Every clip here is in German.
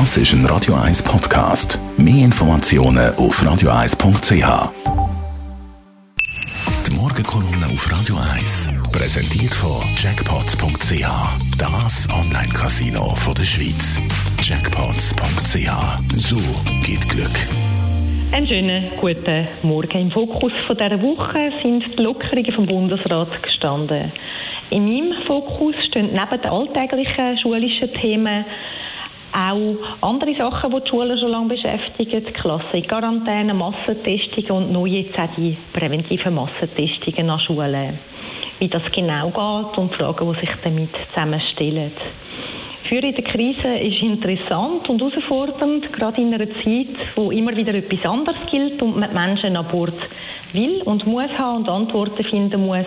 Das ist ein Radio 1 Podcast. Mehr Informationen auf radio1.ch. Die Morgenkolumne auf Radio 1 präsentiert von Jackpots.ch. Das Online-Casino der Schweiz. Jackpots.ch. So geht Glück. Einen schönen guten Morgen. Im Fokus dieser Woche sind die Lockerungen vom Bundesrat gestanden. In meinem Fokus stehen neben den alltäglichen schulischen Themen auch andere Sachen, die die Schulen schon lange beschäftigen. Klasse Quarantäne, Massentestungen und neu jetzt auch die präventiven Massentestungen an Schulen. Wie das genau geht und Fragen, die sich damit zusammenstellen. Führen in der Krise ist interessant und herausfordernd, gerade in einer Zeit, wo immer wieder etwas anderes gilt und man Menschen an Bord will und muss haben und Antworten finden muss,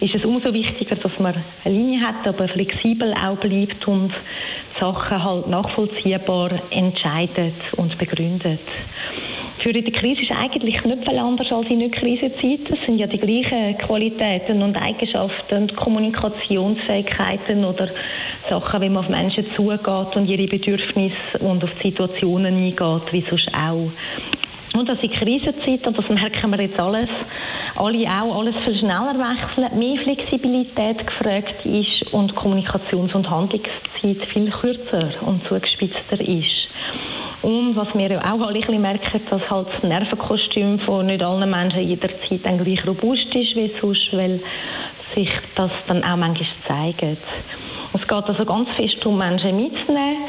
ist es umso wichtiger, dass man eine Linie hat, aber flexibel auch bleibt und Sachen halt nachvollziehbar entscheidet und begründet. Für die Krise ist eigentlich nicht viel anders als in Nicht-Krisenzeiten. Es sind ja die gleichen Qualitäten und Eigenschaften und Kommunikationsfähigkeiten oder Sachen, wie man auf Menschen zugeht und ihre Bedürfnisse und auf Situationen eingeht, wie sonst auch. Und dass in Krisenzeiten, und das merken wir jetzt alles, alle auch alles viel schneller wechseln, mehr Flexibilität gefragt ist und Kommunikations- und Handlungszeit viel kürzer und zugespitzter ist. Und was wir auch alle ein merken, dass halt das Nervenkostüm von nicht allen Menschen jederzeit dann gleich robust ist wie sonst, weil sich das dann auch manchmal zeigt. Es geht also ganz fest darum, Menschen mitzunehmen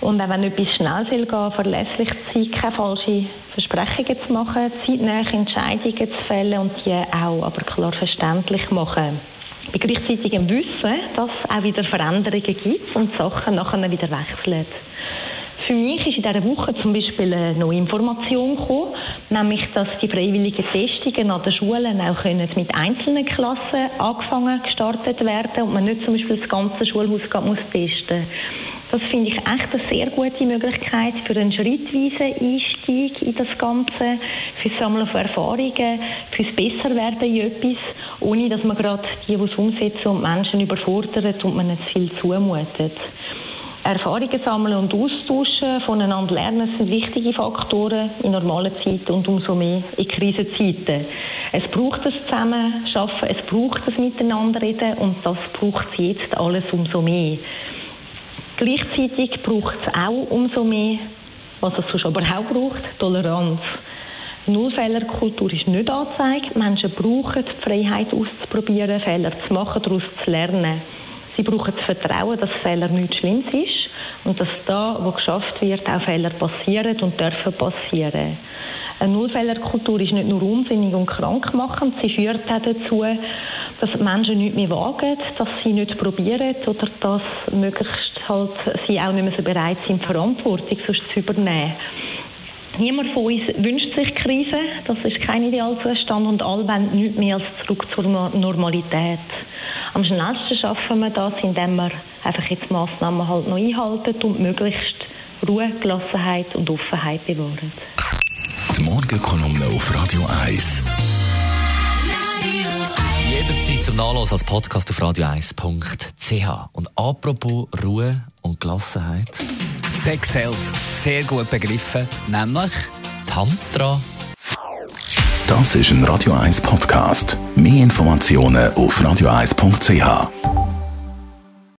und auch wenn etwas schnell soll verlässlich zu sein, keine falschen Versprechungen zu machen, zeitnahe Entscheidungen zu fällen und die auch aber klar verständlich machen. Bei gleichzeitigem Wissen, dass es auch wieder Veränderungen gibt und Sachen nachher wieder wechseln. Für mich ist in dieser Woche zum Beispiel eine neue Information gekommen, nämlich, dass die freiwilligen Testungen an den Schulen auch können mit einzelnen Klassen angefangen gestartet werden und man nicht zum Beispiel das ganze Schulhaus muss testen das finde ich echt eine sehr gute Möglichkeit für einen schrittweisen Einstieg in das Ganze, für das Sammeln von Erfahrungen, fürs Besserwerden in etwas, ohne dass man gerade die, die es umsetzen und Menschen überfordert und man nicht viel zumutet. Erfahrungen sammeln und austauschen, voneinander lernen, sind wichtige Faktoren in normalen Zeiten und umso mehr in Krisenzeiten. Es braucht das Zusammenschaffen, es braucht das Miteinanderreden und das braucht es jetzt alles umso mehr. Gleichzeitig braucht es auch umso mehr, was es sonst aber auch braucht, Toleranz. Nullfehlerkultur ist nicht angezeigt. Menschen brauchen die Freiheit auszuprobieren, Fehler zu machen, daraus zu lernen. Sie brauchen das Vertrauen, dass Fehler nichts Schlimmes ist und dass da, wo geschafft wird, auch Fehler passieren und dürfen passieren. Eine Nullfehlerkultur ist nicht nur unsinnig und krankmachend, sie führt auch dazu, dass Menschen nicht mehr wagen, dass sie nicht probieren oder dass möglichst halt sie auch nicht mehr so bereit sind, Verantwortung sonst zu übernehmen. Niemand von uns wünscht sich Krise, das ist kein Idealzustand und alle wollen nichts mehr als zurück zur Normalität. Am schnellsten schaffen wir das, indem wir einfach jetzt Massnahmen halt noch einhalten und möglichst Ruhe, Gelassenheit und Offenheit bewahren. Die Morgenkolumne auf Radio 1 jederzeit zum Nachlesen als Podcast auf radio1.ch. Und apropos Ruhe und Gelassenheit. Sex Sales, sehr gut begriffen, nämlich Tantra. Das ist ein Radio 1 Podcast. Mehr Informationen auf radio1.ch.